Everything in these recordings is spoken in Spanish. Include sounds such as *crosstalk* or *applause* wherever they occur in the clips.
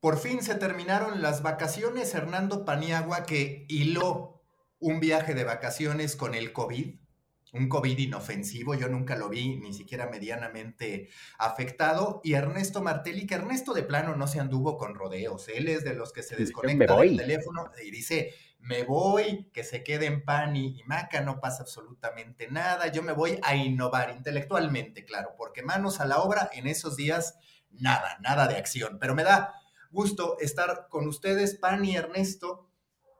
Por fin se terminaron las vacaciones. Hernando Paniagua, que hiló un viaje de vacaciones con el COVID, un COVID inofensivo, yo nunca lo vi ni siquiera medianamente afectado. Y Ernesto Martelli, que Ernesto de plano no se anduvo con rodeos. Él es de los que se desconecta del teléfono y dice, me voy, que se quede en Pani y Maca, no pasa absolutamente nada. Yo me voy a innovar intelectualmente, claro, porque manos a la obra en esos días, nada, nada de acción. Pero me da gusto estar con ustedes, Pan y Ernesto.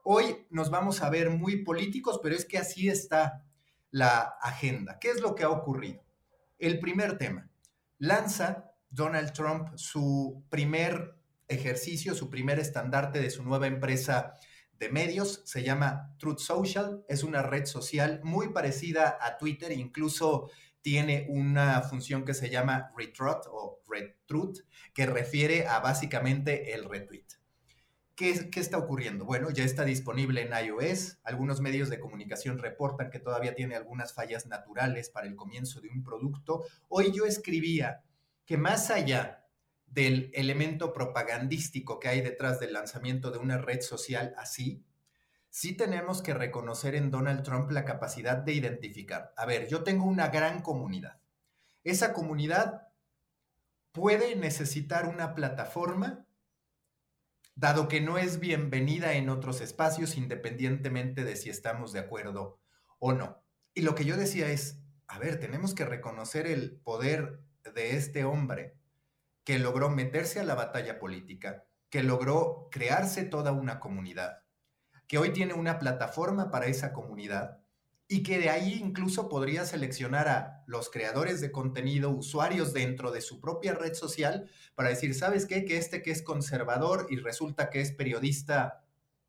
Hoy nos vamos a ver muy políticos, pero es que así está la agenda. ¿Qué es lo que ha ocurrido? El primer tema. Lanza Donald Trump su primer ejercicio, su primer estandarte de su nueva empresa de medios, se llama Truth Social, es una red social muy parecida a Twitter, incluso tiene una función que se llama retweet o retruth, que refiere a básicamente el retweet. ¿Qué, ¿Qué, está ocurriendo? Bueno, ya está disponible en iOS. Algunos medios de comunicación reportan que todavía tiene algunas fallas naturales para el comienzo de un producto. Hoy yo escribía que más allá del elemento propagandístico que hay detrás del lanzamiento de una red social así, sí tenemos que reconocer en Donald Trump la capacidad de identificar. A ver, yo tengo una gran comunidad. Esa comunidad puede necesitar una plataforma, dado que no es bienvenida en otros espacios, independientemente de si estamos de acuerdo o no. Y lo que yo decía es, a ver, tenemos que reconocer el poder de este hombre que logró meterse a la batalla política, que logró crearse toda una comunidad, que hoy tiene una plataforma para esa comunidad y que de ahí incluso podría seleccionar a los creadores de contenido, usuarios dentro de su propia red social, para decir, ¿sabes qué? Que este que es conservador y resulta que es periodista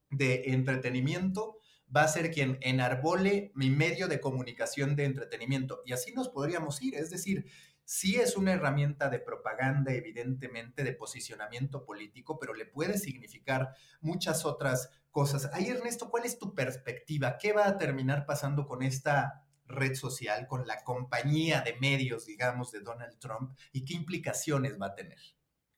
de entretenimiento, va a ser quien enarbole mi medio de comunicación de entretenimiento. Y así nos podríamos ir. Es decir, sí es una herramienta de propaganda, evidentemente, de posicionamiento político, pero le puede significar muchas otras cosas. Ahí, Ernesto, ¿cuál es tu perspectiva? ¿Qué va a terminar pasando con esta red social, con la compañía de medios, digamos, de Donald Trump y qué implicaciones va a tener?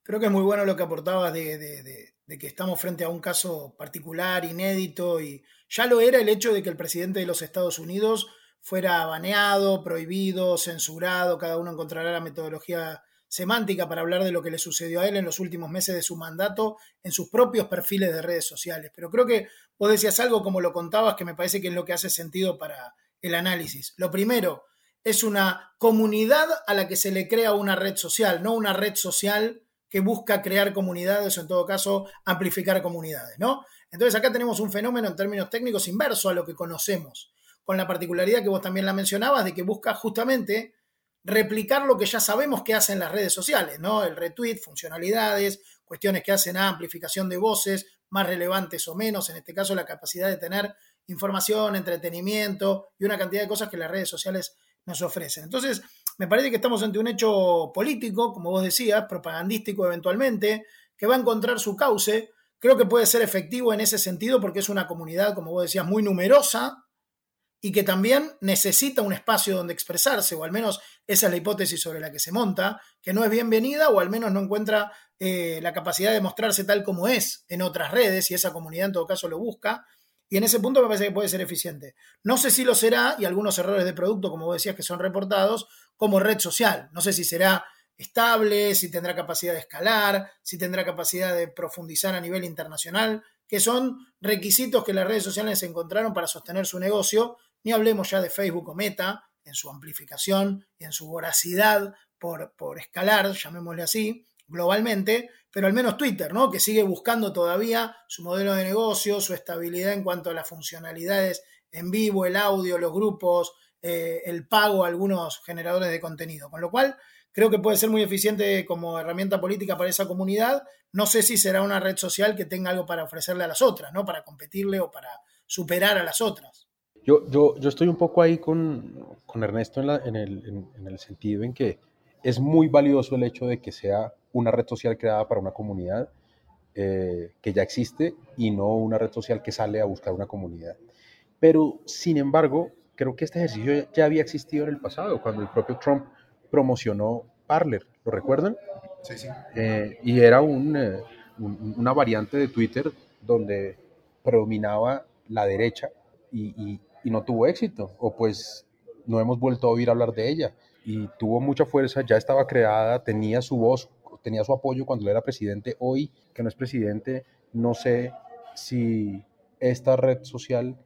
Creo que es muy bueno lo que aportabas de, de, que estamos frente a un caso particular, inédito, y ya lo era el hecho de que el presidente de los Estados Unidos fuera baneado, prohibido, censurado, cada uno encontrará la metodología semántica para hablar de lo que le sucedió a él en los últimos meses de su mandato en sus propios perfiles de redes sociales. Pero creo que vos decías algo como lo contabas que me parece que es lo que hace sentido para el análisis. Lo primero es una comunidad a la que se le crea una red social, no una red social que busca crear comunidades o en todo caso amplificar comunidades, ¿no? Entonces acá tenemos un fenómeno en términos técnicos inverso a lo que conocemos, con la particularidad que vos también la mencionabas de que busca justamente replicar lo que ya sabemos que hacen las redes sociales, ¿no? El retweet, funcionalidades, cuestiones que hacen amplificación de voces, más relevantes o menos, en este caso la capacidad de tener información, entretenimiento y una cantidad de cosas que las redes sociales nos ofrecen. Entonces, me parece que estamos ante un hecho político, como vos decías, propagandístico eventualmente, que va a encontrar su cauce. Creo que puede ser efectivo en ese sentido porque es una comunidad, como vos decías, muy numerosa, y que también necesita un espacio donde expresarse, o al menos esa es la hipótesis sobre la que se monta, que no es bienvenida o al menos no encuentra eh, la capacidad de mostrarse tal como es en otras redes y esa comunidad en todo caso lo busca. Y en ese punto me parece que puede ser eficiente. No sé si lo será, y algunos errores de producto, como vos decías, que son reportados, como red social. No sé si será estable, si tendrá capacidad de escalar, si tendrá capacidad de profundizar a nivel internacional, que son requisitos que las redes sociales encontraron para sostener su negocio ni hablemos ya de Facebook o Meta en su amplificación y en su voracidad por, por escalar, llamémosle así, globalmente, pero al menos Twitter, ¿no? Que sigue buscando todavía su modelo de negocio, su estabilidad en cuanto a las funcionalidades en vivo, el audio, los grupos, eh, el pago a algunos generadores de contenido. Con lo cual, creo que puede ser muy eficiente como herramienta política para esa comunidad. No sé si será una red social que tenga algo para ofrecerle a las otras, ¿no? Para competirle o para superar a las otras. Yo, yo, yo estoy un poco ahí con, con Ernesto en, en, el, en el sentido en que es muy valioso el hecho de que sea una red social creada para una comunidad eh, que ya existe y no una red social que sale a buscar una comunidad. Pero, sin embargo, creo que este ejercicio ya había existido en el pasado, cuando el propio Trump promocionó Parler, ¿lo recuerdan? Sí, sí. Eh, y era un, eh, un, una variante de Twitter donde predominaba la derecha y, y, y, no tuvo éxito, o pues no hemos vuelto a oír hablar de ella. Y tuvo mucha fuerza, ya estaba creada, tenía su voz, tenía su apoyo cuando era presidente. Hoy, que no es presidente, no sé si esta red social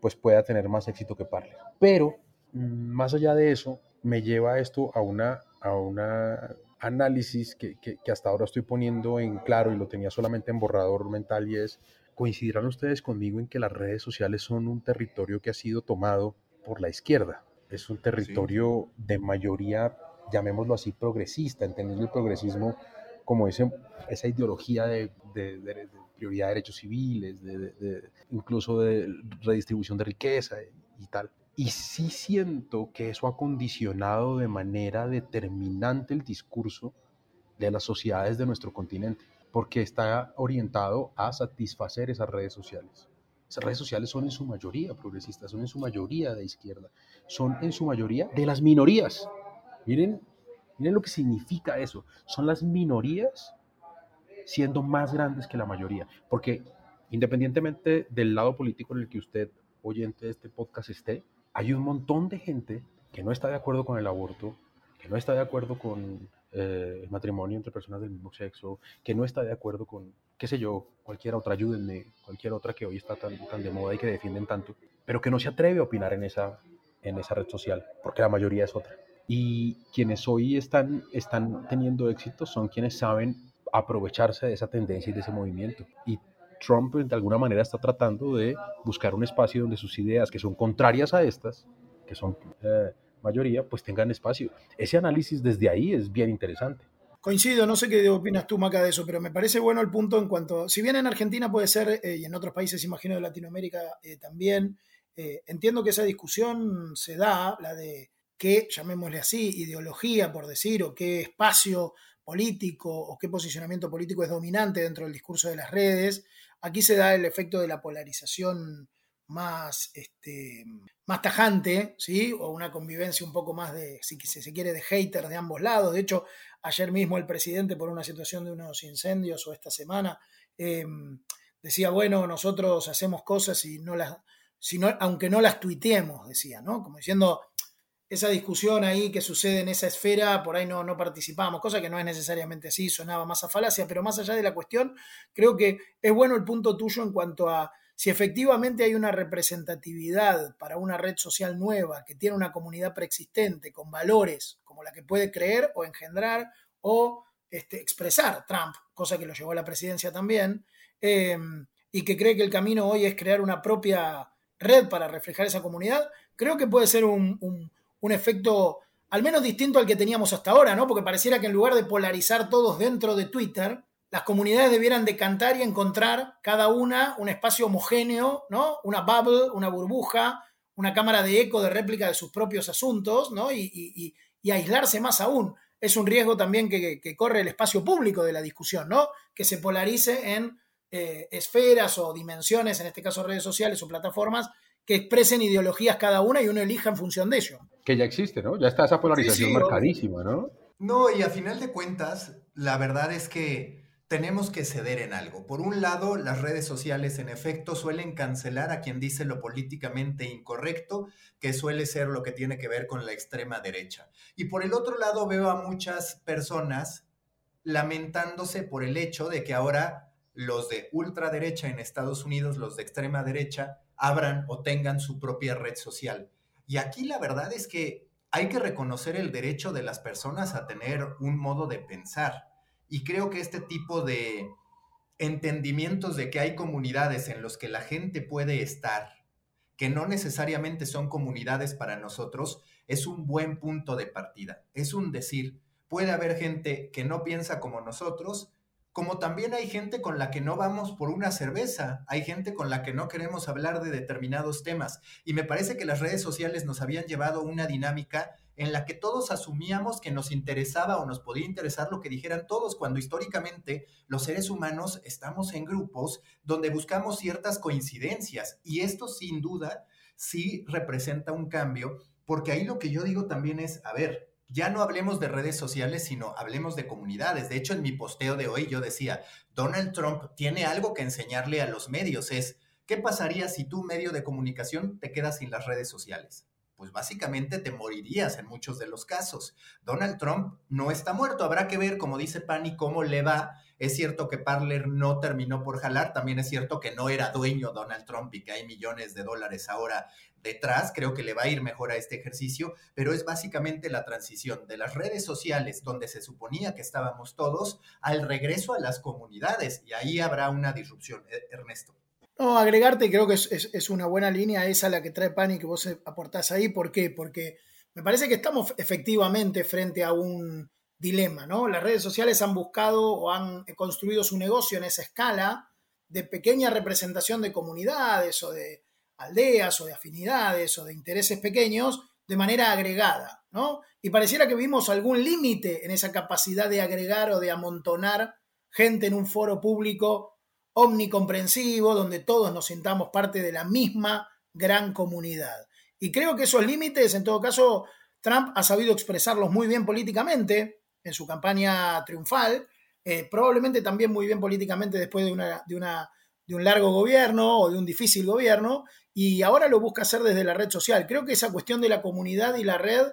pues pueda tener más éxito que Parler. Pero más allá de eso, me lleva esto a una, a una análisis que, que, hasta ahora estoy poniendo en claro y lo tenía solamente en borrador mental y es, coincidirán ustedes conmigo en que las redes sociales son un territorio que ha sido tomado por la izquierda. Es un territorio sí. de mayoría, llamémoslo así, progresista, entendiendo el progresismo como ese, esa ideología de, de, de, de prioridad de derechos civiles, de, incluso de redistribución de riqueza y tal. Y sí siento que eso ha condicionado de manera determinante el discurso de las sociedades de nuestro continente, porque está orientado a satisfacer esas redes sociales. Esas redes sociales son en su mayoría progresistas, son en su mayoría de izquierda, son en su mayoría de las minorías. Miren, miren lo que significa eso. Son las minorías siendo más grandes que la mayoría, porque independientemente del lado político en el que usted, oyente de este podcast, esté, hay un montón de gente que no está de acuerdo con el aborto, que no está de acuerdo con eh, el matrimonio entre personas del mismo sexo, que no está de acuerdo con, qué sé yo, cualquier otra, ayúdenme, cualquier otra que hoy está tan, tan de moda y que defienden tanto, pero que no se atreve a opinar en esa, en esa red social, porque la mayoría es otra. Y quienes hoy están, están teniendo éxito son quienes saben aprovecharse de esa tendencia y de ese movimiento. Y Trump de alguna manera está tratando de buscar un espacio donde sus ideas, que son contrarias a estas, que son eh, mayoría, pues tengan espacio. Ese análisis desde ahí es bien interesante. Coincido, no sé qué opinas tú, Maca, de eso, pero me parece bueno el punto en cuanto, si bien en Argentina puede ser, eh, y en otros países, imagino, de Latinoamérica eh, también, eh, entiendo que esa discusión se da, la de qué, llamémosle así, ideología, por decir, o qué espacio político o qué posicionamiento político es dominante dentro del discurso de las redes. Aquí se da el efecto de la polarización más, este, más tajante, ¿sí? O una convivencia un poco más de, si se quiere, de haters de ambos lados. De hecho, ayer mismo el presidente, por una situación de unos incendios o esta semana, eh, decía, bueno, nosotros hacemos cosas y no las, si no, aunque no las tuiteemos, decía, ¿no? Como diciendo, esa discusión ahí que sucede en esa esfera, por ahí no, no participamos, cosa que no es necesariamente así, sonaba más a falacia, pero más allá de la cuestión, creo que es bueno el punto tuyo en cuanto a si efectivamente hay una representatividad para una red social nueva que tiene una comunidad preexistente con valores como la que puede creer o engendrar o este, expresar Trump, cosa que lo llevó a la presidencia también, eh, y que cree que el camino hoy es crear una propia red para reflejar esa comunidad, creo que puede ser un, un un efecto al menos distinto al que teníamos hasta ahora, ¿no? Porque pareciera que en lugar de polarizar todos dentro de Twitter, las comunidades debieran decantar y encontrar cada una un espacio homogéneo, ¿no? Una bubble, una burbuja, una cámara de eco de réplica de sus propios asuntos, ¿no? Y, y, y aislarse más aún. Es un riesgo también que, que, corre el espacio público de la discusión, ¿no? Que se polarice en eh, esferas o dimensiones, en este caso redes sociales o plataformas, que expresen ideologías cada una y uno elija en función de ello. Que ya existe, ¿no? Ya está esa polarización sí, sí, marcadísima, ¿no? No, y a final de cuentas, la verdad es que tenemos que ceder en algo. Por un lado, las redes sociales en efecto suelen cancelar a quien dice lo políticamente incorrecto, que suele ser lo que tiene que ver con la extrema derecha. Y por el otro lado, veo a muchas personas lamentándose por el hecho de que ahora los de ultraderecha en Estados Unidos, los de extrema derecha, abran o tengan su propia red social. Y aquí la verdad es que hay que reconocer el derecho de las personas a tener un modo de pensar. Y creo que este tipo de entendimientos de que hay comunidades en los que la gente puede estar, que no necesariamente son comunidades para nosotros, es un buen punto de partida. Es un decir, puede haber gente que no piensa como nosotros, como también hay gente con la que no vamos por una cerveza, hay gente con la que no queremos hablar de determinados temas. Y me parece que las redes sociales nos habían llevado una dinámica en la que todos asumíamos que nos interesaba o nos podía interesar lo que dijeran todos, cuando históricamente los seres humanos estamos en grupos donde buscamos ciertas coincidencias. Y esto sin duda sí representa un cambio, porque ahí lo que yo digo también es, a ver, ya no hablemos de redes sociales, sino hablemos de comunidades. De hecho, en mi posteo de hoy yo decía, Donald Trump tiene algo que enseñarle a los medios. Es, ¿qué pasaría si tú, medio de comunicación, te quedas sin las redes sociales? Pues básicamente te morirías en muchos de los casos. Donald Trump no está muerto. Habrá que ver, como dice Pani, cómo le va es cierto que Parler no terminó por jalar, también es cierto que no era dueño Donald Trump y que hay millones de dólares ahora detrás, creo que le va a ir mejor a este ejercicio, pero es básicamente la transición de las redes sociales, donde se suponía que estábamos todos, al regreso a las comunidades, y ahí habrá una disrupción. E, Ernesto. No, agregarte, creo que es, una buena línea esa la que trae Pani que vos aportás ahí. ¿Por qué? Porque me parece que estamos efectivamente frente a un dilema, ¿no? Las redes sociales han buscado o han construido su negocio en esa escala de pequeña representación de comunidades o de aldeas o de afinidades o de intereses pequeños de manera agregada, ¿no? Y pareciera que vimos algún límite en esa capacidad de agregar o de amontonar gente en un foro público omnicomprensivo donde todos nos sintamos parte de la misma gran comunidad. Y creo que esos límites, en todo caso, Trump ha sabido expresarlos muy bien políticamente, en su campaña triunfal, eh, probablemente también muy bien políticamente después de, un largo gobierno o de un difícil gobierno, y ahora lo busca hacer desde la red social. Creo que esa cuestión de la comunidad y la red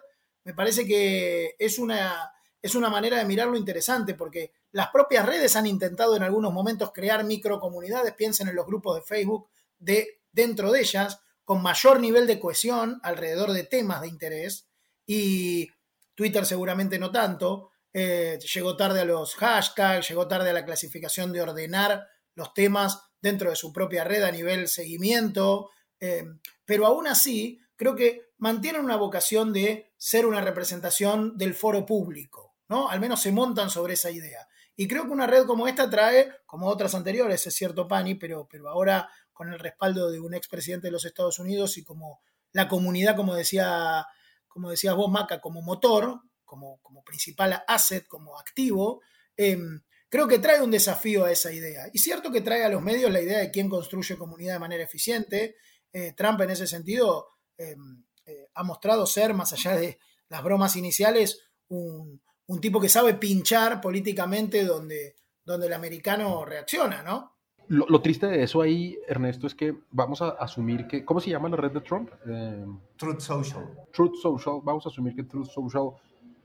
me parece que es una, es una manera de mirarlo interesante, porque las propias redes han intentado en algunos momentos crear microcomunidades, piensen en los grupos de Facebook, de, dentro de ellas, con mayor nivel de cohesión alrededor de temas de interés, y Twitter seguramente no tanto, eh, llegó tarde a los hashtags, llegó tarde a la clasificación de ordenar los temas dentro de su propia red a nivel seguimiento, eh, pero aún así creo que mantienen una vocación de ser una representación del foro público, ¿no? Al menos se montan sobre esa idea. Y creo que una red como esta trae, como otras anteriores, es cierto, Pani, pero, pero ahora con el respaldo de un expresidente de los Estados Unidos y como la comunidad, como decía, como decías vos, Maca, como motor, como, principal asset, como activo, em, creo que trae un desafío a esa idea. Y cierto que trae a los medios la idea de quién construye comunidad de manera eficiente. Eh, Trump en ese sentido em, eh, ha mostrado ser, más allá de las bromas iniciales, un, tipo que sabe pinchar políticamente donde, donde el americano reacciona, ¿no? Lo, triste de eso ahí, Ernesto, es que vamos a asumir que, ¿cómo se llama la red de Trump? Em, Truth Social. Truth Social, vamos a asumir que Truth Social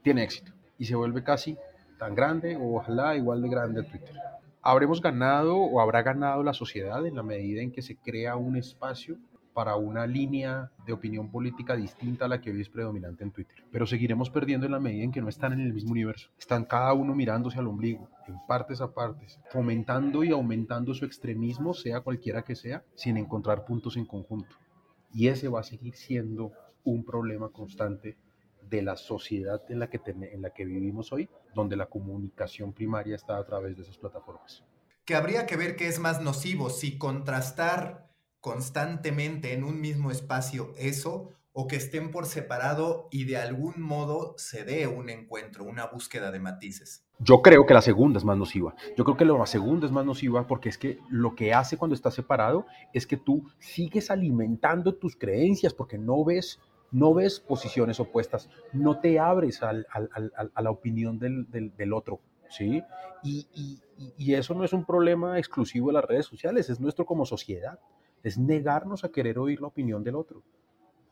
tiene éxito y se vuelve casi tan grande o ojalá igual de grande Twitter. Habremos ganado o habrá ganado la sociedad en la medida en que se crea un espacio para una línea de opinión política distinta a la que hoy es predominante en Twitter. Pero seguiremos perdiendo en la medida en que no están en el mismo universo. Están cada uno mirándose al ombligo, en partes a partes, fomentando y aumentando su extremismo, sea cualquiera que sea, sin encontrar puntos en conjunto. Y ese va a seguir siendo un problema constante de la sociedad en la, que en la que vivimos hoy, donde la comunicación primaria está a través de esas plataformas. Que habría que ver qué es más nocivo, si contrastar constantemente en un mismo espacio eso o que estén por separado y de algún modo se dé un encuentro, una búsqueda de matices. Yo creo que la segunda es más nociva. Yo creo que la segunda es más nociva porque es que lo que hace cuando estás separado es que tú sigues alimentando tus creencias porque no ves no ves posiciones opuestas, no te abres a la opinión del, otro, ¿sí? Y, y, eso no es un problema exclusivo de las redes sociales, es nuestro como sociedad, es negarnos a querer oír la opinión del otro.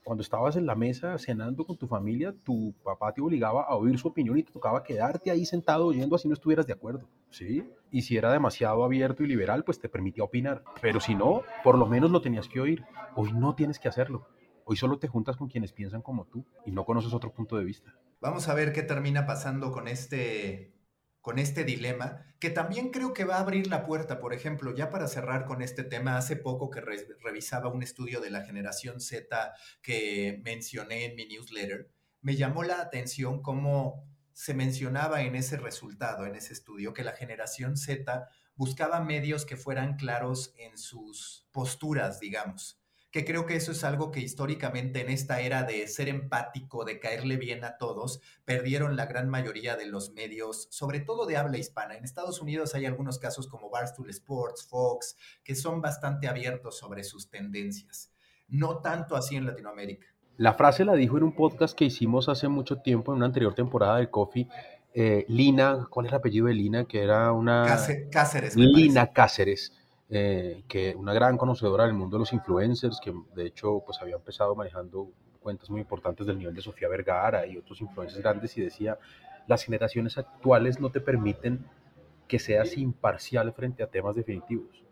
Cuando estabas en la mesa cenando con tu familia, tu papá te obligaba a oír su opinión y te tocaba quedarte ahí sentado oyendo así no estuvieras de acuerdo, ¿sí? Y si era demasiado abierto y liberal, pues te permitía opinar. Pero si no, por lo menos lo tenías que oír. Hoy no tienes que hacerlo Hoy solo te juntas con quienes piensan como tú y no conoces otro punto de vista. Vamos a ver qué termina pasando con este, con este dilema, que también creo que va a abrir la puerta. Por ejemplo, ya para cerrar con este tema, hace poco que revisaba un estudio de la generación Z que mencioné en mi newsletter, me llamó la atención cómo se mencionaba en ese resultado, en ese estudio, que la generación Z buscaba medios que fueran claros en sus posturas, digamos que creo que eso es algo que históricamente en esta era de ser empático, de caerle bien a todos, perdieron la gran mayoría de los medios, sobre todo de habla hispana. En Estados Unidos hay algunos casos como Barstool Sports, Fox, que son bastante abiertos sobre sus tendencias. No tanto así en Latinoamérica. La frase la dijo en un podcast que hicimos hace mucho tiempo, en una anterior temporada de Coffee, eh, Lina, ¿cuál es el apellido de Lina? Que era una... Cáceres. Lina Cáceres eh, que una gran conocedora del mundo de los influencers, que de hecho pues había empezado manejando cuentas muy importantes del nivel de Sofía Vergara y otros influencers grandes y decía, las generaciones actuales no te permiten que seas imparcial frente a temas definitivos.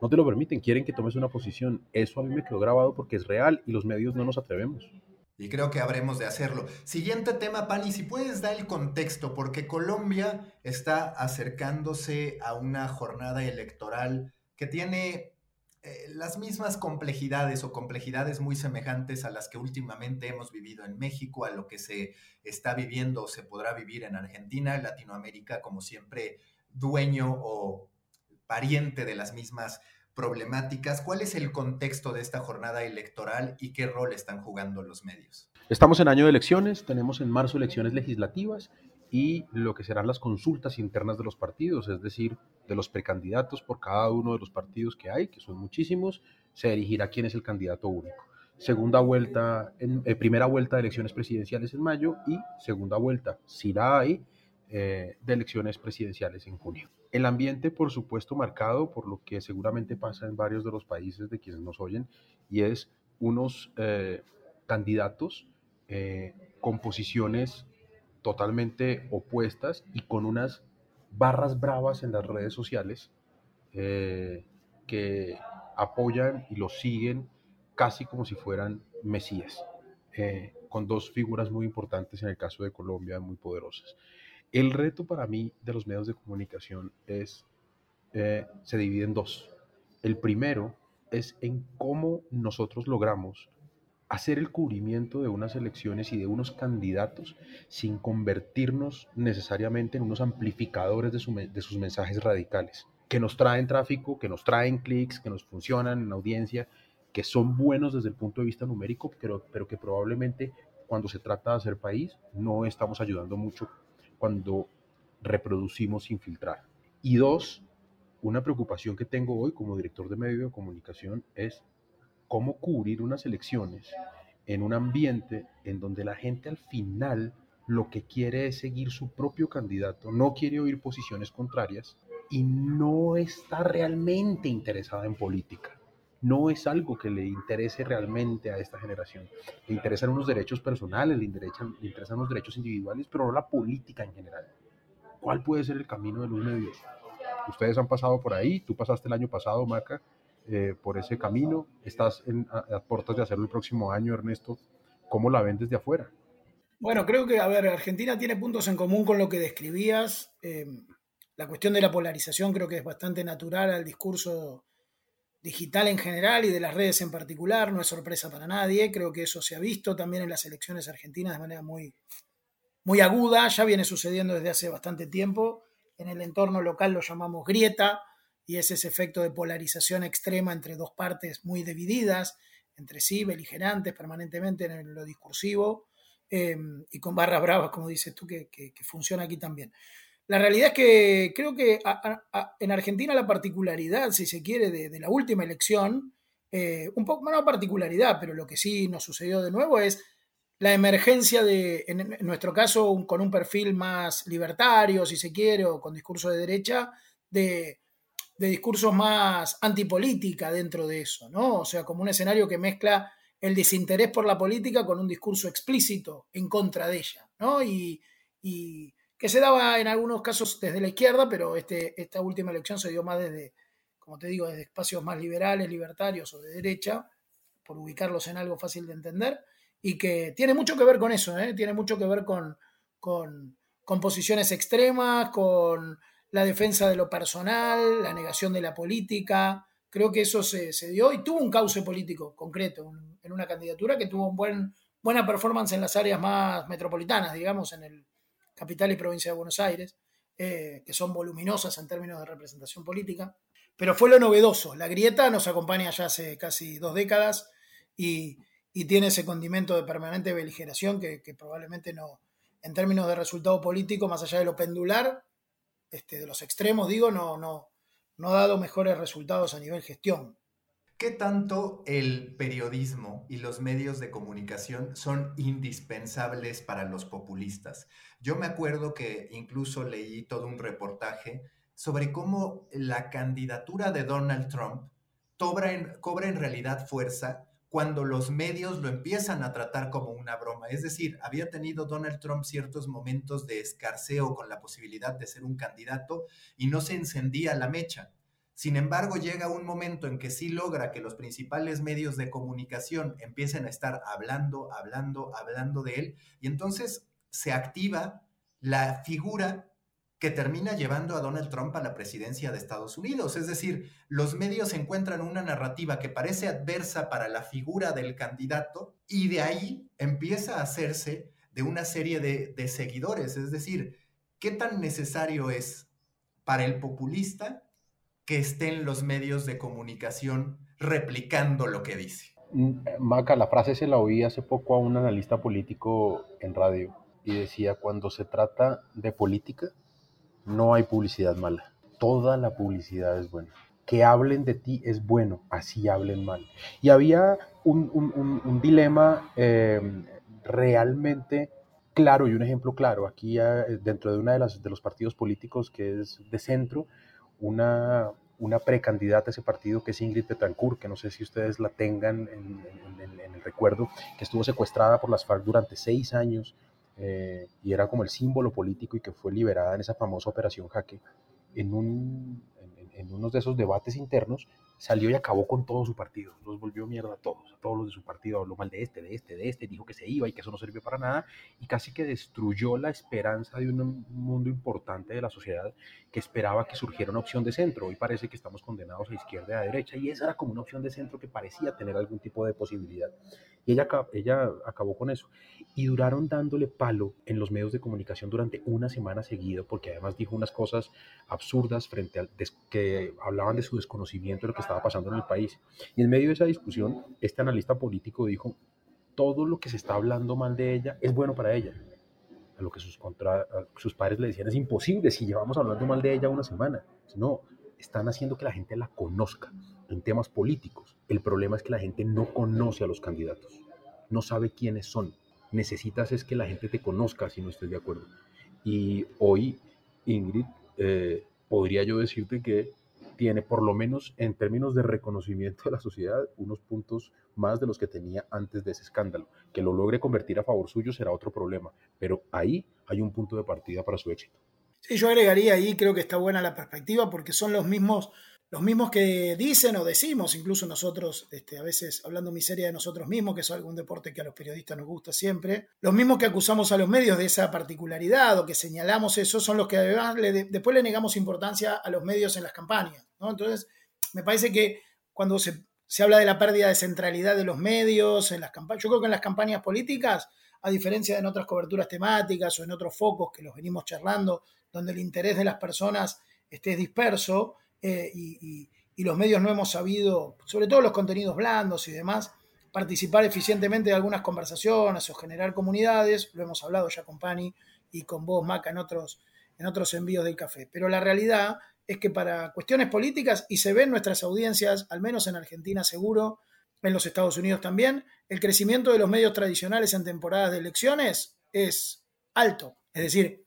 No te lo permiten, quieren que tomes una posición. Eso a mí me quedó grabado porque es real y los medios no nos atrevemos. Y creo que habremos de hacerlo. Siguiente tema, Pani, si puedes dar el contexto, porque Colombia está acercándose a una jornada electoral que tiene eh, las mismas complejidades o complejidades muy semejantes a las que últimamente hemos vivido en México, a lo que se está viviendo o se podrá vivir en Argentina, Latinoamérica, como siempre, dueño o pariente de las mismas problemáticas. ¿Cuál es el contexto de esta jornada electoral y qué rol están jugando los medios? Estamos en año de elecciones, tenemos en marzo elecciones legislativas y lo que serán las consultas internas de los partidos, es decir, de los precandidatos por cada uno de los partidos que hay, que son muchísimos, se dirigirá quién es el candidato único. Segunda vuelta, en, eh, primera vuelta de elecciones presidenciales en mayo y segunda vuelta, si la hay, eh, de elecciones presidenciales en junio. El ambiente, por supuesto, marcado por lo que seguramente pasa en varios de los países de quienes nos oyen, y es unos eh, candidatos con posiciones totalmente opuestas y con unas barras bravas en las redes sociales eh, que apoyan y los siguen casi como si fueran mesías, eh, con dos figuras muy importantes en el caso de Colombia, muy poderosas. El reto para mí de los medios de comunicación es, eh, se divide en dos. El primero es en cómo nosotros logramos hacer el cubrimiento de unas elecciones y de unos candidatos sin convertirnos necesariamente en unos amplificadores de, sus mensajes radicales, que nos traen tráfico, que nos traen clics, que nos funcionan en audiencia, que son buenos desde el punto de vista numérico, pero, que probablemente cuando se trata de hacer país no estamos ayudando mucho cuando reproducimos sin filtrar. Y dos, una preocupación que tengo hoy como director de medio de comunicación es cómo cubrir unas elecciones en un ambiente en donde la gente al final lo que quiere es seguir su propio candidato, no quiere oír posiciones contrarias y no está realmente interesada en política. No es algo que le interese realmente a esta generación. Le interesan unos derechos personales, le interesan, unos derechos individuales, pero no la política en general. ¿Cuál puede ser el camino de los medios? Ustedes han pasado por ahí, tú pasaste el año pasado, Maca, eh, por ese camino. Estás en, a, puertas de hacerlo el próximo año, Ernesto. ¿Cómo la ven desde afuera? Bueno, creo que, a ver, Argentina tiene puntos en común con lo que describías. Em, la cuestión de la polarización creo que es bastante natural al discurso digital en general y de las redes en particular. No es sorpresa para nadie. Creo que eso se ha visto también en las elecciones argentinas de manera muy, muy aguda. Ya viene sucediendo desde hace bastante tiempo. En el entorno local lo llamamos grieta y es ese efecto de polarización extrema entre dos partes muy divididas, entre sí, beligerantes permanentemente en lo discursivo em, y con barras bravas, como dices tú, que, funciona aquí también. La realidad es que creo que en Argentina la particularidad, si se quiere, de, la última elección, eh, un poco, no particularidad, pero lo que sí nos sucedió de nuevo es la emergencia de, en, nuestro caso, con un perfil más libertario, si se quiere, o con discurso de derecha, de, de discursos más antipolítica dentro de eso, ¿no? O sea, como un escenario que mezcla el desinterés por la política con un discurso explícito en contra de ella, ¿no? Y, que se daba en algunos casos desde la izquierda, pero este, esta última elección se dio más desde, como te digo, desde espacios más liberales, libertarios o de derecha, por ubicarlos en algo fácil de entender, y que tiene mucho que ver con eso, ¿eh? tiene mucho que ver con, con, con posiciones extremas, con la defensa de lo personal, la negación de la política. Creo que eso se, se dio y tuvo un cauce político concreto en una candidatura que tuvo un buen, buena performance en las áreas más metropolitanas, digamos, en el capital y provincia de Buenos Aires, eh, que son voluminosas en términos de representación política. Pero fue lo novedoso. La grieta nos acompaña ya hace casi dos décadas y, y tiene ese condimento de permanente beligeración que, que, probablemente no, en términos de resultado político, más allá de lo pendular, este, de los extremos, digo, no, no, no ha dado mejores resultados a nivel gestión. ¿Qué tanto el periodismo y los medios de comunicación son indispensables para los populistas? Yo me acuerdo que incluso leí todo un reportaje sobre cómo la candidatura de Donald Trump en, cobra en realidad fuerza cuando los medios lo empiezan a tratar como una broma. Es decir, había tenido Donald Trump ciertos momentos de escarceo con la posibilidad de ser un candidato y no se encendía la mecha sin embargo, llega un momento en que sí logra que los principales medios de comunicación empiecen a estar hablando, hablando, hablando de él, y entonces se activa la figura que termina llevando a Donald Trump a la presidencia de Estados Unidos. Es decir, los medios encuentran una narrativa que parece adversa para la figura del candidato y de ahí empieza a hacerse de una serie de, seguidores. Es decir, ¿qué tan necesario es para el populista que estén los medios de comunicación replicando lo que dice. Mm, Maca, la frase se la oí hace poco a un analista político en radio y decía, cuando se trata de política, no hay publicidad mala. Toda la publicidad es buena. Que hablen de ti es bueno, así hablen mal. Y había un, dilema eh, realmente claro y un ejemplo claro. Aquí dentro de uno de, de los partidos políticos que es de centro, una, una precandidata a ese partido que es Ingrid Betancourt, que no sé si ustedes la tengan en, el recuerdo, que estuvo secuestrada por las FARC durante seis años eh, y era como el símbolo político y que fue liberada en esa famosa operación Jaque. En, un, en, uno de esos debates internos salió y acabó con todo su partido, los volvió mierda a todos, a todos los de su partido, habló mal de este, de este, de este, dijo que se iba y que eso no sirvió para nada y casi que destruyó la esperanza de un mundo importante de la sociedad que esperaba que surgiera una opción de centro. Hoy parece que estamos condenados a izquierda y a derecha y esa era como una opción de centro que parecía tener algún tipo de posibilidad. Y ella, ella acabó con eso. Y duraron dándole palo en los medios de comunicación durante una semana seguida porque además dijo unas cosas absurdas frente al que hablaban de su desconocimiento de lo que estaba pasando en el país. Y en medio de esa discusión, este analista político dijo, todo lo que se está hablando mal de ella es bueno para ella. A lo que sus, contra, sus padres le decían, es imposible si llevamos hablando mal de ella una semana. No, están haciendo que la gente la conozca en temas políticos. El problema es que la gente no conoce a los candidatos, no sabe quiénes son. Necesitas es que la gente te conozca si no estés de acuerdo. Y hoy, Ingrid, eh, podría yo decirte que tiene, por lo menos en términos de reconocimiento de la sociedad, unos puntos más de los que tenía antes de ese escándalo. Que lo logre convertir a favor suyo será otro problema, pero ahí hay un punto de partida para su éxito. Sí, yo agregaría ahí, creo que está buena la perspectiva, porque son los mismos los mismos que dicen o decimos, incluso nosotros, este, a veces hablando miseria de nosotros mismos, que es algún deporte que a los periodistas nos gusta siempre, los mismos que acusamos a los medios de esa particularidad o que señalamos eso, son los que además después le negamos importancia a los medios en las campañas. Entonces, me parece que cuando se, se habla de la pérdida de centralidad de los medios en las campañas, yo creo que en las campañas políticas, a diferencia de en otras coberturas temáticas o en otros focos que los venimos charlando, donde el interés de las personas esté disperso, eh, y, los medios no hemos sabido, sobre todo los contenidos blandos y demás, participar eficientemente de algunas conversaciones o generar comunidades, lo hemos hablado ya con Pani y con vos, Maca, en otros, en otros envíos del café. Pero la realidad es que para cuestiones políticas, y se ven nuestras audiencias, al menos en Argentina seguro, en los Estados Unidos también, el crecimiento de los medios tradicionales en temporadas de elecciones es alto. Es decir,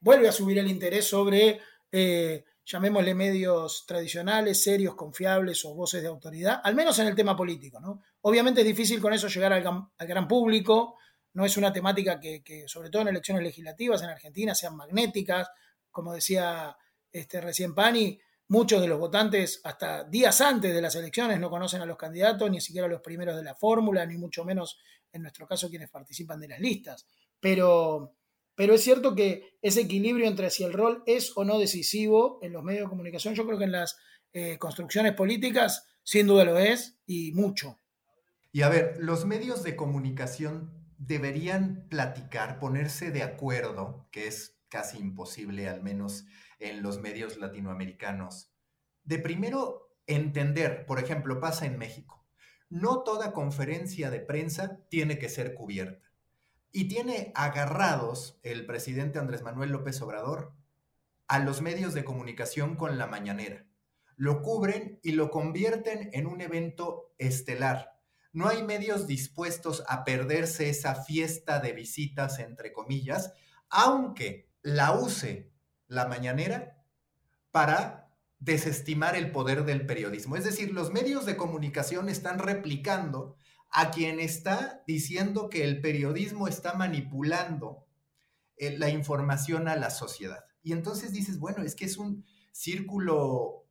vuelve a subir el interés sobre eh, llamémosle medios tradicionales, serios, confiables o voces de autoridad, al menos en el tema político. ¿no? Obviamente es difícil con eso llegar al, gran público, no es una temática que, sobre todo en elecciones legislativas en Argentina, sean magnéticas, como decía este, recién Pani, muchos de los votantes hasta días antes de las elecciones no conocen a los candidatos, ni siquiera a los primeros de la fórmula, ni mucho menos en nuestro caso quienes participan de las listas. Pero, pero es cierto que ese equilibrio entre si el rol es o no decisivo en los medios de comunicación, yo creo que en las eh, construcciones políticas sin duda lo es y mucho. Y a ver, los medios de comunicación deberían platicar, ponerse de acuerdo, que es casi imposible, al menos en los medios latinoamericanos, de primero entender, por ejemplo, pasa en México, no toda conferencia de prensa tiene que ser cubierta. Y tiene agarrados el presidente Andrés Manuel López Obrador a los medios de comunicación con la mañanera. Lo cubren y lo convierten en un evento estelar. No hay medios dispuestos a perderse esa fiesta de visitas, entre comillas, aunque la use la mañanera para desestimar el poder del periodismo. Es decir, los medios de comunicación están replicando a quien está diciendo que el periodismo está manipulando eh, la información a la sociedad. Y entonces dices, bueno, es que es un círculo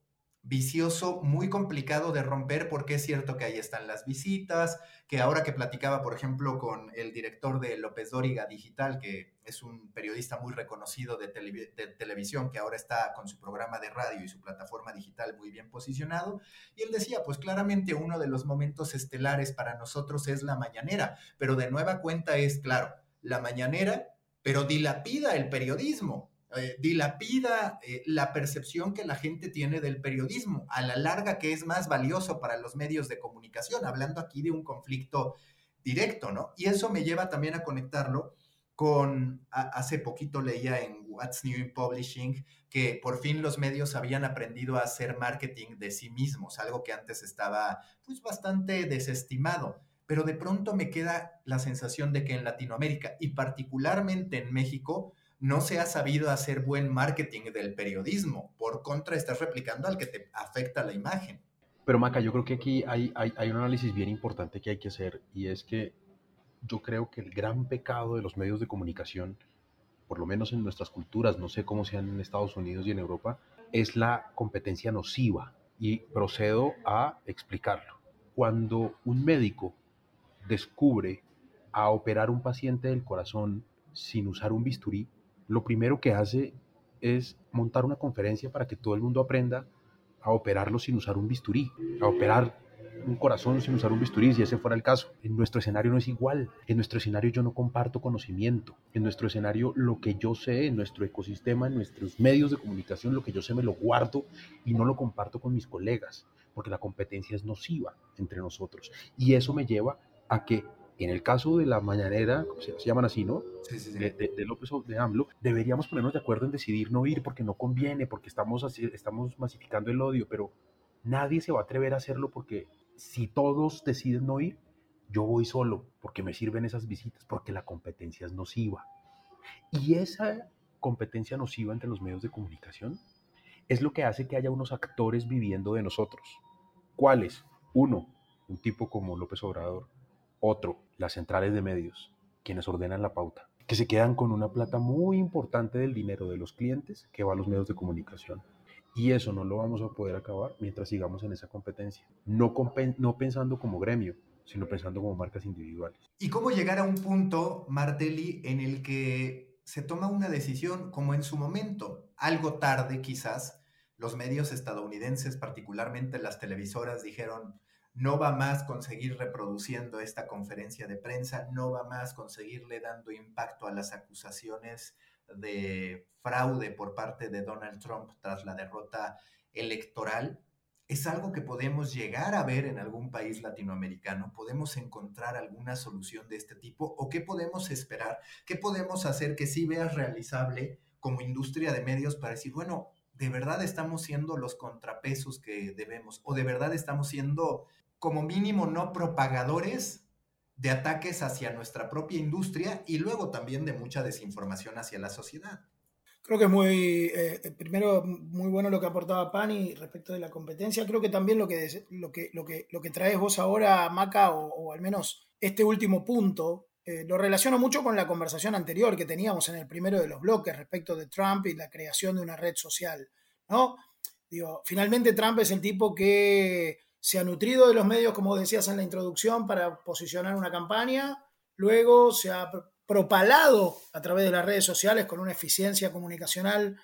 vicioso muy complicado de romper porque es cierto que ahí están las visitas, que ahora que platicaba, por ejemplo, con el director de López Dóriga Digital, que es un periodista muy reconocido de, televisión, que ahora está con su programa de radio y su plataforma digital muy bien posicionado, y él decía, pues claramente uno de los momentos estelares para nosotros es la mañanera, pero de nueva cuenta es, claro, la mañanera, pero dilapida el periodismo eh, dilapida eh, la percepción que la gente tiene del periodismo, a la larga que es más valioso para los medios de comunicación, hablando aquí de un conflicto directo, ¿no? Y eso me lleva también a conectarlo con, hace poquito leía en What's New in Publishing que por fin los medios habían aprendido a hacer marketing de sí mismos, algo que antes estaba pues bastante desestimado pero de pronto me queda la sensación de que en Latinoamérica y particularmente en México no se ha sabido hacer buen marketing del periodismo. Por contra, estás replicando al que te afecta la imagen. Pero Maca, yo creo que aquí hay, un análisis bien importante que hay que hacer y es que yo creo que el gran pecado de los medios de comunicación, por lo menos en nuestras culturas, no sé cómo sean en Estados Unidos y en Europa, es la competencia nociva. Y procedo a explicarlo. Cuando un médico descubre a operar un paciente del corazón sin usar un bisturí, lo primero que hace es montar una conferencia para que todo el mundo aprenda a operarlo sin usar un bisturí, a operar un corazón sin usar un bisturí, si ese fuera el caso. En nuestro escenario no es igual. En nuestro escenario yo no comparto conocimiento. En nuestro escenario lo que yo sé, en nuestro ecosistema, en nuestros medios de comunicación, lo que yo sé me lo guardo y no lo comparto con mis colegas, porque la competencia es nociva entre nosotros. Y eso me lleva a que en el caso de la mañanera, se, se llaman así, ¿no? Sí, sí, sí. De, de, López de AMLO, deberíamos ponernos de acuerdo en decidir no ir porque no conviene, porque estamos, así, estamos masificando el odio, pero nadie se va a atrever a hacerlo porque si todos deciden no ir, yo voy solo porque me sirven esas visitas, porque la competencia es nociva. Y esa competencia nociva entre los medios de comunicación es lo que hace que haya unos actores viviendo de nosotros. ¿Cuáles? Uno, un tipo como López Obrador, otro, las centrales de medios, quienes ordenan la pauta, que se quedan con una plata muy importante del dinero de los clientes que va a los medios de comunicación. Y eso no lo vamos a poder acabar mientras sigamos en esa competencia, no, no pensando como gremio, sino pensando como marcas individuales. ¿Y cómo llegar a un punto, Martelli, en el que se toma una decisión como en su momento, algo tarde quizás, los medios estadounidenses, particularmente las televisoras, dijeron, no va más conseguir reproduciendo esta conferencia de prensa, no va más conseguirle dando impacto a las acusaciones de fraude por parte de Donald Trump tras la derrota electoral. Es algo que podemos llegar a ver en algún país latinoamericano. ¿Podemos encontrar alguna solución de este tipo? ¿O qué podemos esperar? ¿Qué podemos hacer que sí veas realizable como industria de medios para decir, bueno, de verdad estamos siendo los contrapesos que debemos? ¿O de verdad estamos siendo como mínimo no propagadores de ataques hacia nuestra propia industria y luego también de mucha desinformación hacia la sociedad. Creo que es muy, eh, primero, muy bueno lo que aportaba Pani respecto de la competencia. Creo que también lo que, lo que, lo que, lo que traes vos ahora, Maca, o, al menos este último punto, eh, lo relaciono mucho con la conversación anterior que teníamos en el primero de los bloques respecto de Trump y la creación de una red social. ¿no? Digo, finalmente Trump es el tipo que se ha nutrido de los medios, como decías en la introducción, para posicionar una campaña, luego se ha propalado a través de las redes sociales con una eficiencia comunicacional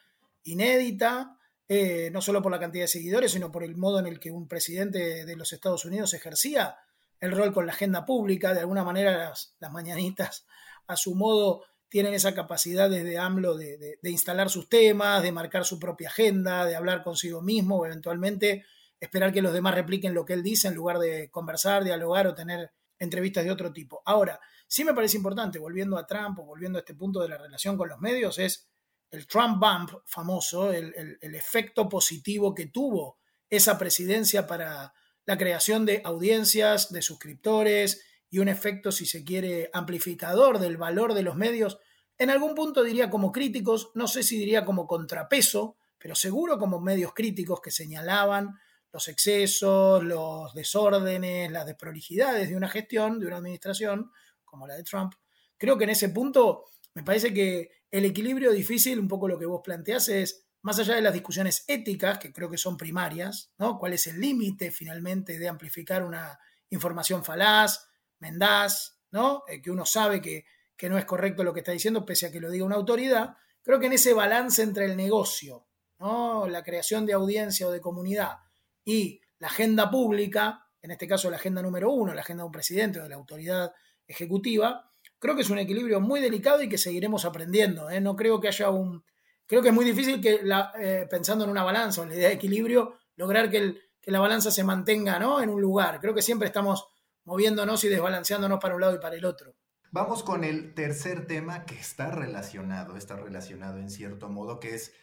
inédita, eh, no solo por la cantidad de seguidores, sino por el modo en el que un presidente de los Estados Unidos ejercía el rol con la agenda pública. De alguna manera las, mañanitas, a su modo, tienen esa capacidad desde AMLO de, instalar sus temas, de marcar su propia agenda, de hablar consigo mismo o eventualmente esperar que los demás repliquen lo que él dice en lugar de conversar, dialogar o tener entrevistas de otro tipo. Ahora, sí me parece importante, volviendo a Trump o volviendo a este punto de la relación con los medios, es el Trump bump famoso, el, efecto positivo que tuvo esa presidencia para la creación de audiencias, de suscriptores y un efecto, si se quiere, amplificador del valor de los medios. En algún punto diría como críticos, no sé si diría como contrapeso, pero seguro como medios críticos que señalaban los excesos, los desórdenes, las desprolijidades de una gestión, de una administración como la de Trump. Creo que en ese punto me parece que el equilibrio difícil, un poco lo que vos planteás, es, más allá de las discusiones éticas, que creo que son primarias, ¿no? ¿Cuál es el límite finalmente de amplificar una información falaz, mendaz, ¿no? Eh, que uno sabe que, que no es correcto lo que está diciendo, pese a que lo diga una autoridad. Creo que en ese balance entre el negocio, ¿no? la creación de audiencia o de comunidad y la agenda pública, en este caso la agenda número uno, la agenda de un presidente o de la autoridad ejecutiva, creo que es un equilibrio muy delicado y que seguiremos aprendiendo. ¿eh? No creo que haya un... Creo que es muy difícil que eh, pensando en una balanza en la idea de equilibrio, lograr que, la balanza se mantenga ¿no? en un lugar. Creo que siempre estamos moviéndonos y desbalanceándonos para un lado y para el otro. Vamos con el tercer tema que está relacionado, está relacionado en cierto modo, que es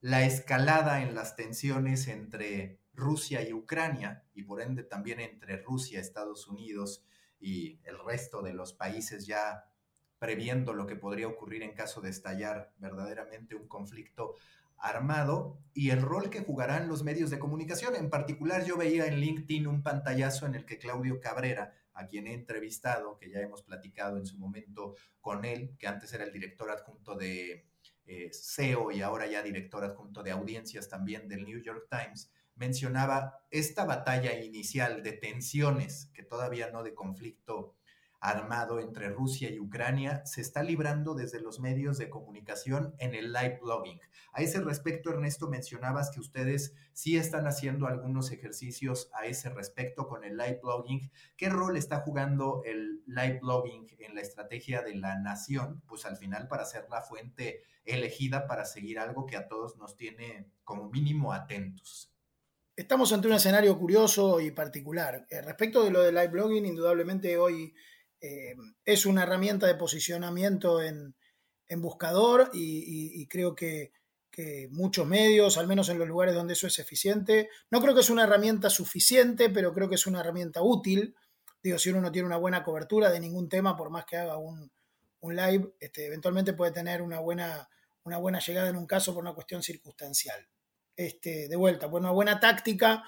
la escalada en las tensiones entre Rusia y Ucrania, y por ende también entre Rusia, Estados Unidos y el resto de los países ya previendo lo que podría ocurrir en caso de estallar verdaderamente un conflicto armado y el rol que jugarán los medios de comunicación. En particular, yo veía en LinkedIn un pantallazo en el que Claudio Cabrera, a quien he entrevistado, que ya hemos platicado en su momento con él, que antes era el director adjunto de eh, SEO y ahora ya director adjunto de audiencias también del New York Times, mencionaba esta batalla inicial de tensiones, que todavía no de conflicto armado entre Rusia y Ucrania, se está librando desde los medios de comunicación en el live blogging. A ese respecto, Ernesto, mencionabas que ustedes sí están haciendo algunos ejercicios a ese respecto con el live blogging. ¿Qué rol está jugando el live blogging en la estrategia de la nación? Pues al final para ser la fuente elegida para seguir algo que a todos nos tiene como mínimo atentos. Estamos ante un escenario curioso y particular. Eh, respecto de lo del live blogging, indudablemente hoy eh, es una herramienta de posicionamiento en, buscador y, creo que, muchos medios, al menos en los lugares donde eso es eficiente, no creo que es una herramienta suficiente, pero creo que es una herramienta útil. Digo, si uno no tiene una buena cobertura de ningún tema, por más que haga un, live, este, eventualmente puede tener una buena, una buena llegada en un caso por una cuestión circunstancial este, de vuelta, pues una buena táctica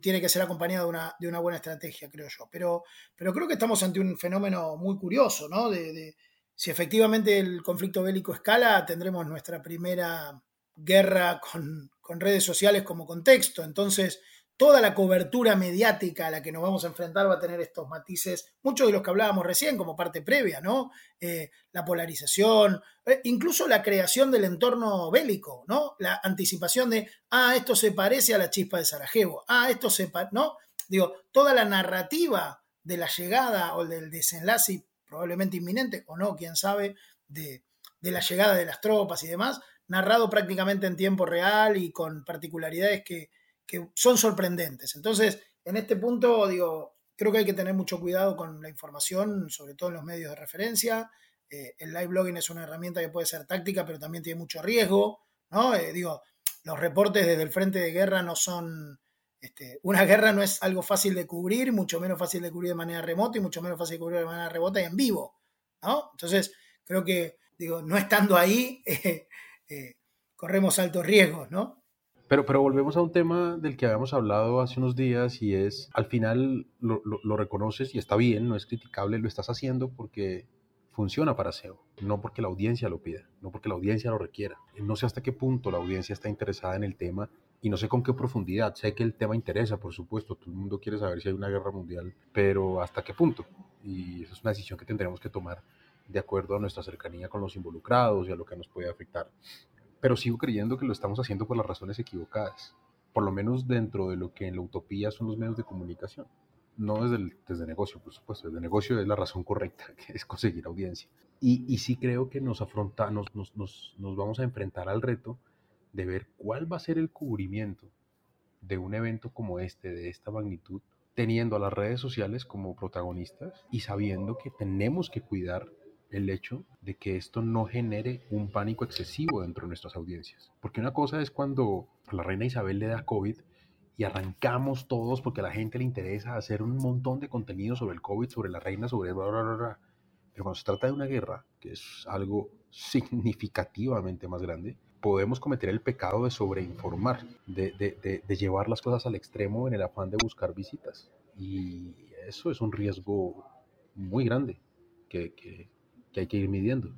tiene que ser acompañada de una, de una, buena estrategia, creo yo. Pero, pero creo que estamos ante un fenómeno muy curioso, ¿no? De, si efectivamente el conflicto bélico escala, tendremos nuestra primera guerra con, con redes sociales como contexto. Entonces, toda la cobertura mediática a la que nos vamos a enfrentar va a tener estos matices, muchos de los que hablábamos recién como parte previa, ¿no? Eh, la polarización, eh, incluso la creación del entorno bélico, ¿no? La anticipación de, ah, esto se parece a la chispa de Sarajevo, ah, esto se ¿no? Digo, toda la narrativa de la llegada o del desenlace probablemente inminente, o no, quién sabe, de la llegada de las tropas y demás, narrado prácticamente en tiempo real y con particularidades que que son sorprendentes. Entonces, en este punto, digo, creo que hay que tener mucho cuidado con la información, sobre todo en los medios de referencia. Eh, el live blogging es una herramienta que puede ser táctica, pero también tiene mucho riesgo, ¿no? Eh, digo, los reportes desde el frente de guerra no son... Este, una guerra no es algo fácil de cubrir, mucho menos fácil de cubrir de manera remota y mucho menos fácil de cubrir de manera remota y en vivo, ¿no? Entonces, creo que, digo, no estando ahí, *laughs* eh, corremos altos riesgos, ¿no? Pero, pero volvemos a un tema del que habíamos hablado hace unos días y es, al final lo, lo, reconoces y está bien, no es criticable, lo estás haciendo porque funciona para SEO, no porque la audiencia lo pida, no porque la audiencia lo requiera. No sé hasta qué punto la audiencia está interesada en el tema y no sé con qué profundidad. Sé que el tema interesa, por supuesto, todo el mundo quiere saber si hay una guerra mundial, pero hasta qué punto. Y esa es una decisión que tendremos que tomar de acuerdo a nuestra cercanía con los involucrados y a lo que nos puede afectar. Pero sigo creyendo que lo estamos haciendo por las razones equivocadas, por lo menos dentro de lo que en la utopía son los medios de comunicación no desde el, desde negocio, por supuesto, desde negocio es la razón correcta, *laughs* que es conseguir audiencia. Y, y sí creo que nos, afronta, nos, nos, nos, nos vamos a enfrentar al reto de ver cuál va a ser el cubrimiento de un evento como este, de esta magnitud, teniendo a las redes sociales como protagonistas y sabiendo que tenemos que cuidar el hecho de que esto no genere un pánico excesivo dentro de nuestras audiencias. Porque una cosa es cuando la reina Isabel le da COVID y arrancamos todos porque a la gente le interesa hacer un montón de contenido sobre el COVID, sobre la reina, sobre bla, bla, bla, Pero cuando se trata de una guerra, que es algo significativamente más grande, podemos cometer el pecado de sobreinformar, de, de, de, llevar las cosas al extremo en el afán de buscar visitas. Y eso es un riesgo muy grande que, que, hay que ir midiendo.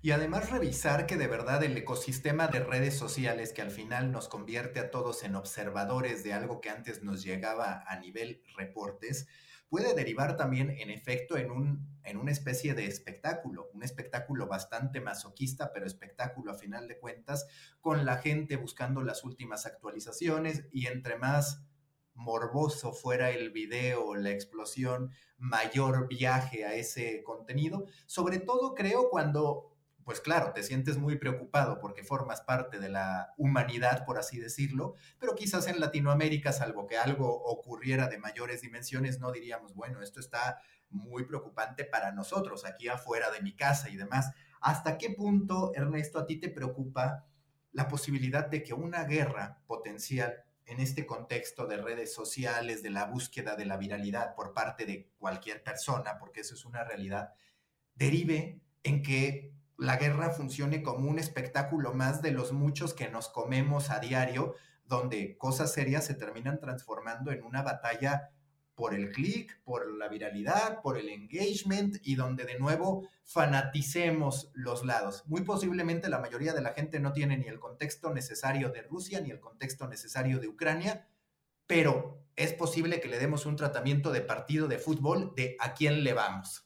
Y además revisar que de verdad el ecosistema de redes sociales que al final nos convierte a todos en observadores de algo que antes nos llegaba a nivel reportes, puede derivar también en efecto en, un, en una especie de espectáculo, un espectáculo bastante masoquista, pero espectáculo a final de cuentas, con la gente buscando las últimas actualizaciones y entre más morboso fuera el video la explosión, mayor viaje a ese contenido. Sobre todo creo cuando pues claro, te sientes muy preocupado porque formas parte de la humanidad, por así decirlo, pero quizás en Latinoamérica, salvo que algo ocurriera de mayores dimensiones, no diríamos, bueno, esto está muy preocupante para nosotros, aquí afuera de mi casa y demás. ¿Hasta qué punto, Ernesto, a ti te preocupa la posibilidad de que una guerra potencial en este contexto de redes sociales, de la búsqueda de la viralidad por parte de cualquier persona, porque eso es una realidad, derive en que la guerra funcione como un espectáculo más de los muchos que nos comemos a diario, donde cosas serias se terminan transformando en una batalla por el clic, por la viralidad, por el engagement y donde de nuevo fanaticemos los lados. Muy posiblemente la mayoría de la gente no tiene ni el contexto necesario de Rusia ni el contexto necesario de Ucrania, pero es posible que le demos un tratamiento de partido de fútbol de a quién le vamos.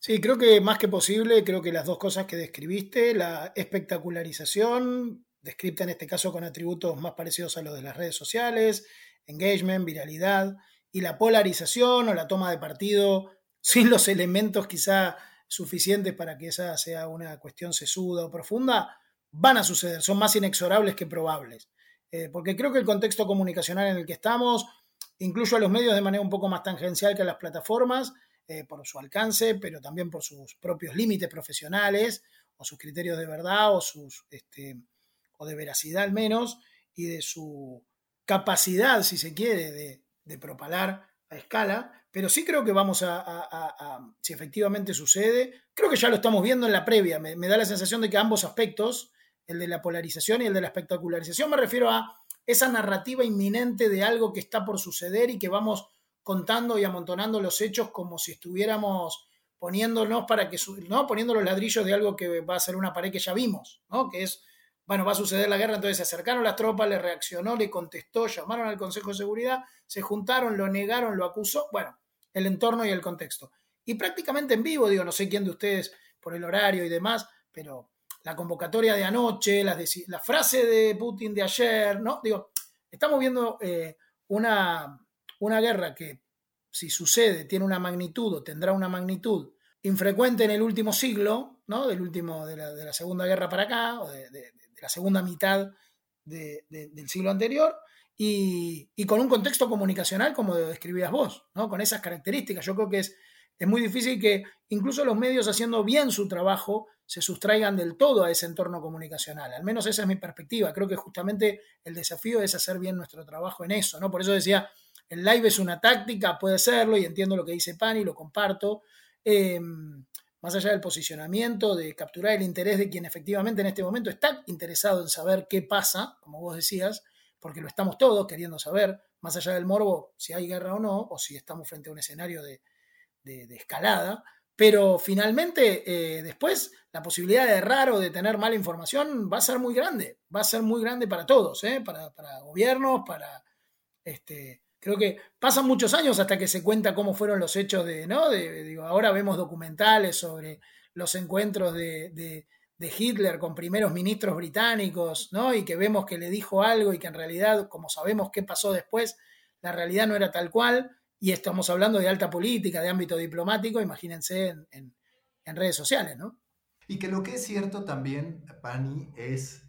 Sí, creo que más que posible, creo que las dos cosas que describiste, la espectacularización, descrita en este caso con atributos más parecidos a los de las redes sociales, engagement, viralidad, y la polarización o la toma de partido *laughs* sin los elementos quizá suficientes para que esa sea una cuestión sesuda o profunda, van a suceder, son más inexorables que probables. Eh, porque creo que el contexto comunicacional en el que estamos, incluyo a los medios de manera un poco más tangencial que a las plataformas, eh, por su alcance, pero también por sus propios límites profesionales o sus criterios de verdad o, sus, este, o de veracidad al menos, y de su capacidad, si se quiere, de, de propalar a escala, pero sí creo que vamos a, si efectivamente sucede, creo que ya lo estamos viendo en la previa, me, me, da la sensación de que ambos aspectos, el de la polarización y el de la espectacularización, me refiero a esa narrativa inminente de algo que está por suceder y que vamos contando y amontonando los hechos como si estuviéramos poniéndonos para que, ¿no? Poniendo los ladrillos de algo que va a ser una pared que ya vimos, ¿no? Que es, bueno, va a suceder la guerra, entonces se acercaron las tropas, le reaccionó, le contestó, llamaron al Consejo de Seguridad, se juntaron, lo negaron, lo acusó, bueno, el entorno y el contexto. Y prácticamente en vivo, digo, no sé quién de ustedes por el horario y demás, pero la convocatoria de anoche, la, la frase de Putin de ayer, ¿no? Digo, estamos viendo eh, una, una guerra que, si sucede, tiene una magnitud o tendrá una magnitud infrecuente en el último siglo, ¿no? Del último, de la, Segunda Guerra para acá, o de, la segunda mitad del siglo anterior, y, con un contexto comunicacional como describías vos, ¿no? Con esas características. Yo creo que es, muy difícil que incluso los medios haciendo bien su trabajo se sustraigan del todo a ese entorno comunicacional. Al menos esa es mi perspectiva. Creo que justamente el desafío es hacer bien nuestro trabajo en eso, ¿no? Por eso decía, el live es una táctica, puede serlo, y entiendo lo que dice Pani, lo comparto. Em, más allá del posicionamiento, de capturar el interés de quien efectivamente en este momento está interesado en saber qué pasa, como vos decías, porque lo estamos todos queriendo saber, más allá del morbo, si hay guerra o no, o si estamos frente a un escenario de, escalada, pero finalmente eh, después la posibilidad de errar o de tener mala información va a ser muy grande, va a ser muy grande para todos, ¿eh? para, para, gobiernos, para... Este, creo que pasan muchos años hasta que se cuenta cómo fueron los hechos de, ¿no? Digo, ahora vemos documentales sobre los encuentros de, de, Hitler con primeros ministros británicos, ¿no? Y que vemos que le dijo algo y que en realidad, como sabemos qué pasó después, la realidad no era tal cual y estamos hablando de alta política, de ámbito diplomático, imagínense en, en, redes sociales, ¿no? Y que lo que es cierto también, Pani, es,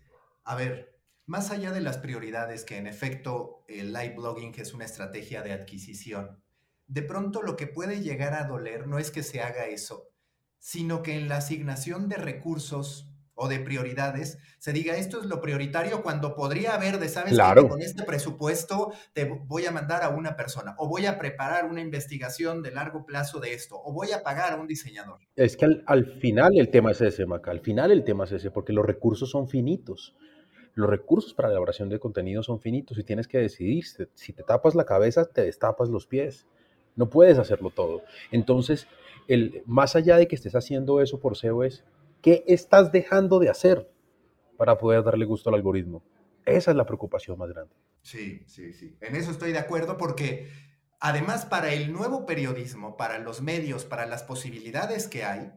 a ver, más allá de las prioridades, que en efecto el live blogging es una estrategia de adquisición, de pronto lo que puede llegar a doler no es que se haga eso, sino que en la asignación de recursos o de prioridades, se diga esto es lo prioritario cuando podría haber de, ¿sabes que Con este presupuesto te voy a mandar a una persona o voy a preparar una investigación de largo plazo de esto o voy a pagar a un diseñador. Es que al, final el tema es ese, Maca, al final el tema es ese, porque los recursos son finitos. Los recursos para la elaboración de contenido son finitos y tienes que decidir. Si te tapas la cabeza, te destapas los pies. No puedes hacerlo todo. Entonces, el, más allá de que estés haciendo eso por SEO es ¿Qué estás dejando de hacer para poder darle gusto al algoritmo? Esa es la preocupación más grande. Sí, sí, sí. En eso estoy de acuerdo porque además para el nuevo periodismo, para los medios, para las posibilidades que hay,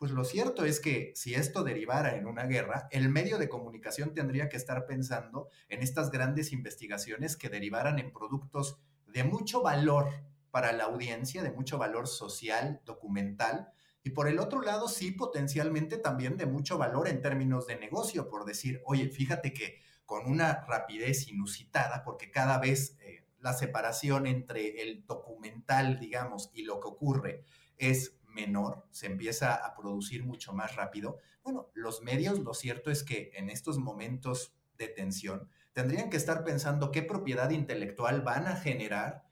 pues lo cierto es que si esto derivara en una guerra, el medio de comunicación tendría que estar pensando en estas grandes investigaciones que derivaran en productos de mucho valor para la audiencia, de mucho valor social, documental, y por el otro lado, sí, potencialmente también de mucho valor en términos de negocio, por decir, oye, fíjate que con una rapidez inusitada, porque cada vez eh, la separación entre el documental, digamos, y lo que ocurre es menor, se empieza a producir mucho más rápido. Bueno, los medios, lo cierto es que en estos momentos de tensión, tendrían que estar pensando qué propiedad intelectual van a generar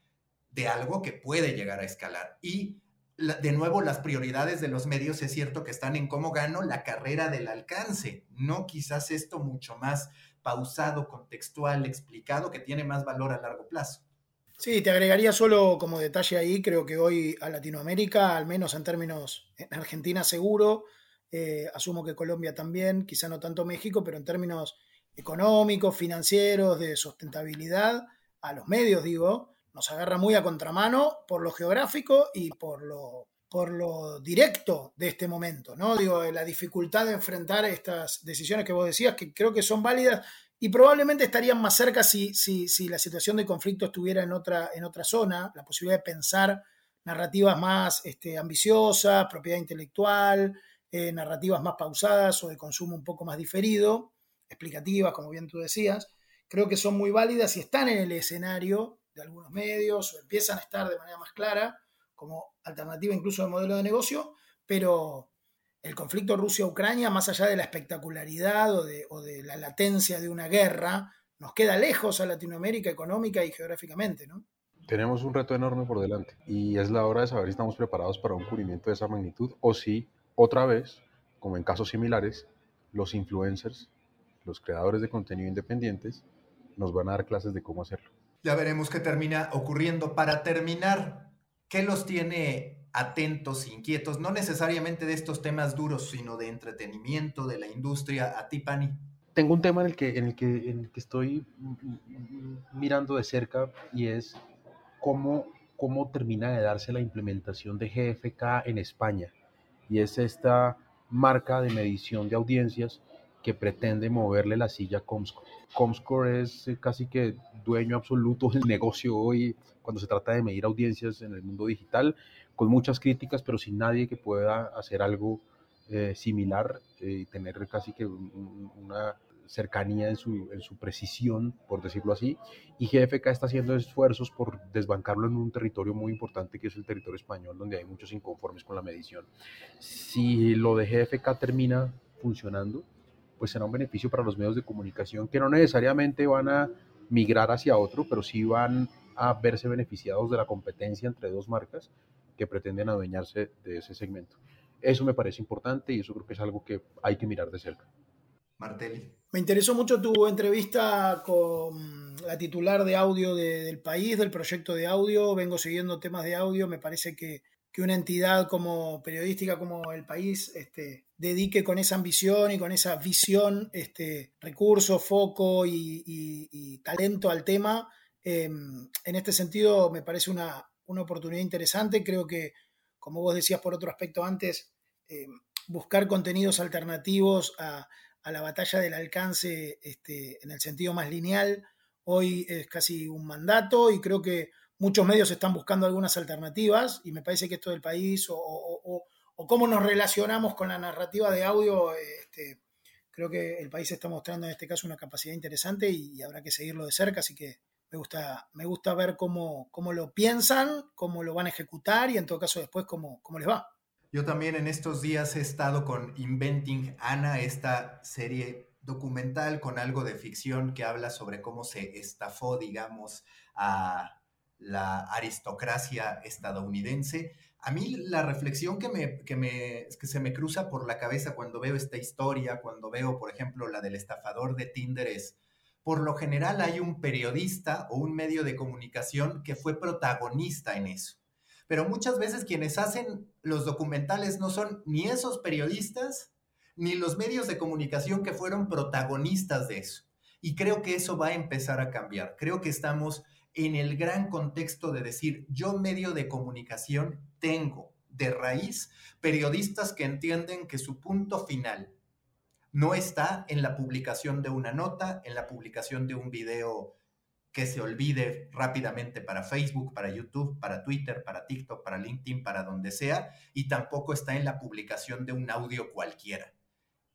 de algo que puede llegar a escalar. Y de nuevo, las prioridades de los medios es cierto que están en cómo gano la carrera del alcance, no quizás esto mucho más pausado, contextual, explicado, que tiene más valor a largo plazo. Sí, te agregaría solo como detalle ahí, creo que hoy a Latinoamérica, al menos en términos, en Argentina seguro, eh, asumo que Colombia también, quizá no tanto México, pero en términos económicos, financieros, de sustentabilidad, a los medios digo, nos agarra muy a contramano por lo geográfico y por lo, por lo directo de este momento, ¿no? Digo, la dificultad de enfrentar estas decisiones que vos decías, que creo que son válidas y probablemente estarían más cerca si, la situación de conflicto estuviera en otra, zona, la posibilidad de pensar narrativas más este, ambiciosas, propiedad intelectual, eh, narrativas más pausadas o de consumo un poco más diferido, explicativas, como bien tú decías, creo que son muy válidas y están en el escenario de algunos medios o empiezan a estar de manera más clara como alternativa incluso de modelo de negocio, pero el conflicto Rusia-Ucrania, más allá de la espectacularidad o de, o de, la latencia de una guerra, nos queda lejos a Latinoamérica económica y geográficamente, ¿no? Tenemos un reto enorme por delante y es la hora de saber si estamos preparados para un cubrimiento de esa magnitud o si otra vez, como en casos similares, los influencers, los creadores de contenido independientes, nos van a dar clases de cómo hacerlo. Ya veremos qué termina ocurriendo. Para terminar, ¿qué los tiene atentos, inquietos? No necesariamente de estos temas duros, sino de entretenimiento, de la industria. A ti, Pani. Tengo un tema en el que, en el que, en el que estoy mirando de cerca y es cómo, cómo termina de darse la implementación de GFK en España. Y es esta marca de medición de audiencias que pretende moverle la silla a Comscore. Comscore es eh, casi que dueño absoluto del *laughs* negocio hoy cuando se trata de medir audiencias en el mundo digital, con muchas críticas, pero sin nadie que pueda hacer algo eh, similar eh, y tener casi que una cercanía en su, en su precisión, por decirlo así, y GFK está haciendo esfuerzos por desbancarlo en un territorio muy importante que es el territorio español, donde hay muchos inconformes con la medición. Si lo de GFK termina funcionando, pues será un beneficio para los medios de comunicación que no necesariamente van a migrar hacia otro, pero sí van a verse beneficiados de la competencia entre dos marcas que pretenden adueñarse de ese segmento. Eso me parece importante y eso creo que es algo que hay que mirar de cerca. Martelli. Me interesó mucho tu entrevista con la titular de audio del país, del proyecto de audio. Vengo siguiendo temas de audio. Me parece que que una entidad como periodística como el país este, dedique con esa ambición y con esa visión este, recursos, foco y, talento al tema. Em, en este sentido, me parece una, oportunidad interesante. Creo que, como vos decías por otro aspecto antes, em, buscar contenidos alternativos a, la batalla del alcance este, en el sentido más lineal, hoy es casi un mandato y creo que muchos medios están buscando algunas alternativas y me parece que esto del país o, cómo nos relacionamos con la narrativa de audio, este, creo que el país está mostrando en este caso una capacidad interesante y, habrá que seguirlo de cerca, así que me gusta, me gusta ver cómo, cómo lo piensan, cómo lo van a ejecutar y en todo caso después cómo, cómo les va. Yo también en estos días he estado con Inventing Anna, esta serie documental con algo de ficción que habla sobre cómo se estafó, digamos, a la aristocracia estadounidense. A mí la reflexión que, me, que, me, que se me cruza por la cabeza cuando veo esta historia, cuando veo, por ejemplo, la del estafador de Tinder es, por lo general hay un periodista o un medio de comunicación que fue protagonista en eso. Pero muchas veces quienes hacen los documentales no son ni esos periodistas, ni los medios de comunicación que fueron protagonistas de eso. Y creo que eso va a empezar a cambiar. Creo que estamos en el gran contexto de decir, yo medio de comunicación tengo de raíz periodistas que entienden que su punto final no está en la publicación de una nota, en la publicación de un video que se olvide rápidamente para Facebook, para YouTube, para Twitter, para TikTok, para LinkedIn, para donde sea, y tampoco está en la publicación de un audio cualquiera.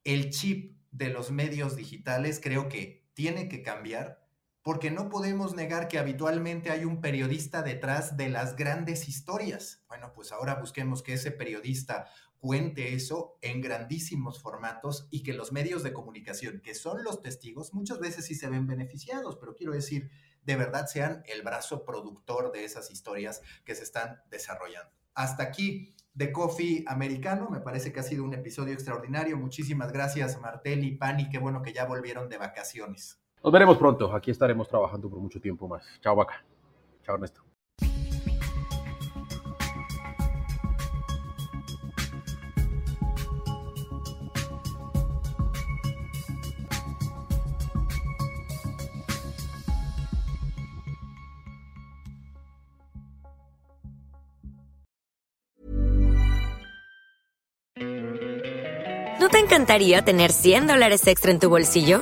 El chip de los medios digitales creo que tiene que cambiar porque no podemos negar que habitualmente hay un periodista detrás de las grandes historias. Bueno, pues ahora busquemos que ese periodista cuente eso en grandísimos formatos y que los medios de comunicación, que son los testigos, muchas veces sí se ven beneficiados, pero quiero decir, de verdad sean el brazo productor de esas historias que se están desarrollando. Hasta aquí de Coffee Americano, me parece que ha sido un episodio extraordinario. Muchísimas gracias Martel y Pani, qué bueno que ya volvieron de vacaciones. Nos veremos pronto. Aquí estaremos trabajando por mucho tiempo más. Chao, Vaca. Chao, Ernesto. ¿No te encantaría tener 100 dólares extra en tu bolsillo?